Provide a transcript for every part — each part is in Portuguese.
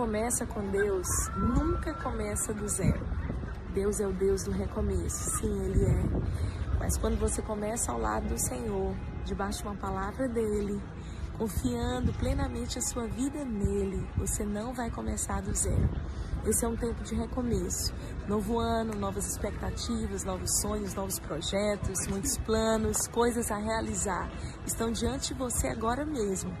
começa com Deus nunca começa do zero. Deus é o Deus do recomeço, sim, Ele é. Mas quando você começa ao lado do Senhor, debaixo de uma palavra dEle, confiando plenamente a sua vida nele, você não vai começar do zero. Esse é um tempo de recomeço. Novo ano, novas expectativas, novos sonhos, novos projetos, muitos planos, coisas a realizar. Estão diante de você agora mesmo.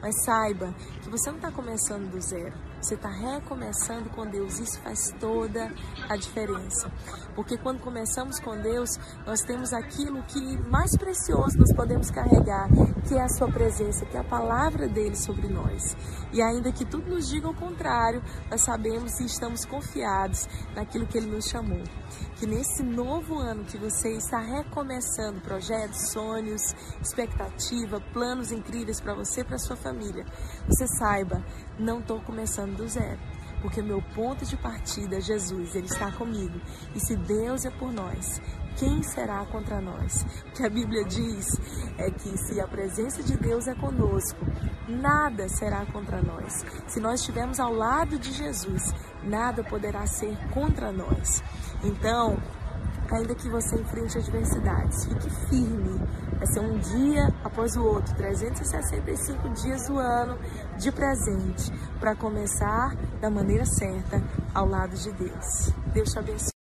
Mas saiba que você não está começando do zero. Você está recomeçando com Deus. Isso faz toda a diferença. Porque quando começamos com Deus, nós temos aquilo que mais precioso nós podemos carregar, que é a Sua presença, que é a palavra dele sobre nós. E ainda que tudo nos diga o contrário, nós sabemos e estamos confiados naquilo que Ele nos chamou. Que nesse novo ano que você está recomeçando projetos, sonhos, expectativa, planos incríveis para você para sua família, você saiba, não estou começando do zero porque meu ponto de partida é Jesus, Ele está comigo. E se Deus é por nós, quem será contra nós? O que a Bíblia diz é que se a presença de Deus é conosco, nada será contra nós. Se nós estivermos ao lado de Jesus, nada poderá ser contra nós. Então, ainda que você enfrente adversidades, fique firme. Vai ser um dia após o outro, 365 dias do ano de presente, para começar da maneira certa ao lado de Deus. Deus te abençoe.